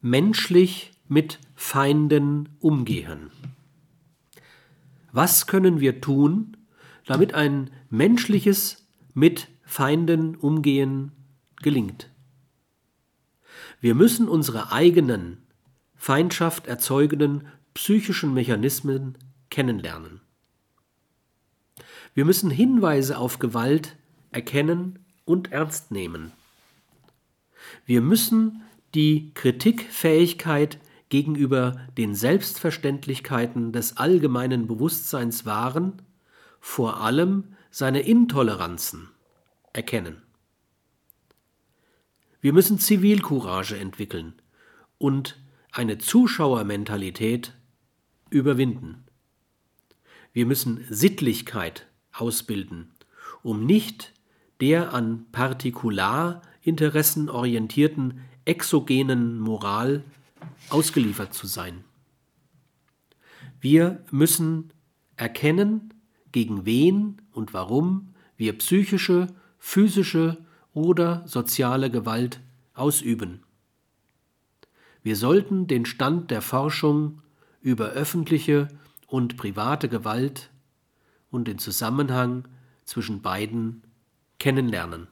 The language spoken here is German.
menschlich mit Feinden umgehen. Was können wir tun, damit ein menschliches mit Feinden umgehen gelingt? Wir müssen unsere eigenen Feindschaft erzeugenden psychischen Mechanismen kennenlernen. Wir müssen Hinweise auf Gewalt erkennen und ernst nehmen. Wir müssen die Kritikfähigkeit gegenüber den Selbstverständlichkeiten des allgemeinen Bewusstseins wahren, vor allem seine Intoleranzen erkennen. Wir müssen Zivilcourage entwickeln und eine Zuschauermentalität überwinden. Wir müssen Sittlichkeit ausbilden, um nicht der an Partikularinteressen orientierten exogenen Moral ausgeliefert zu sein. Wir müssen erkennen, gegen wen und warum wir psychische, physische oder soziale Gewalt ausüben. Wir sollten den Stand der Forschung über öffentliche und private Gewalt und den Zusammenhang zwischen beiden kennenlernen.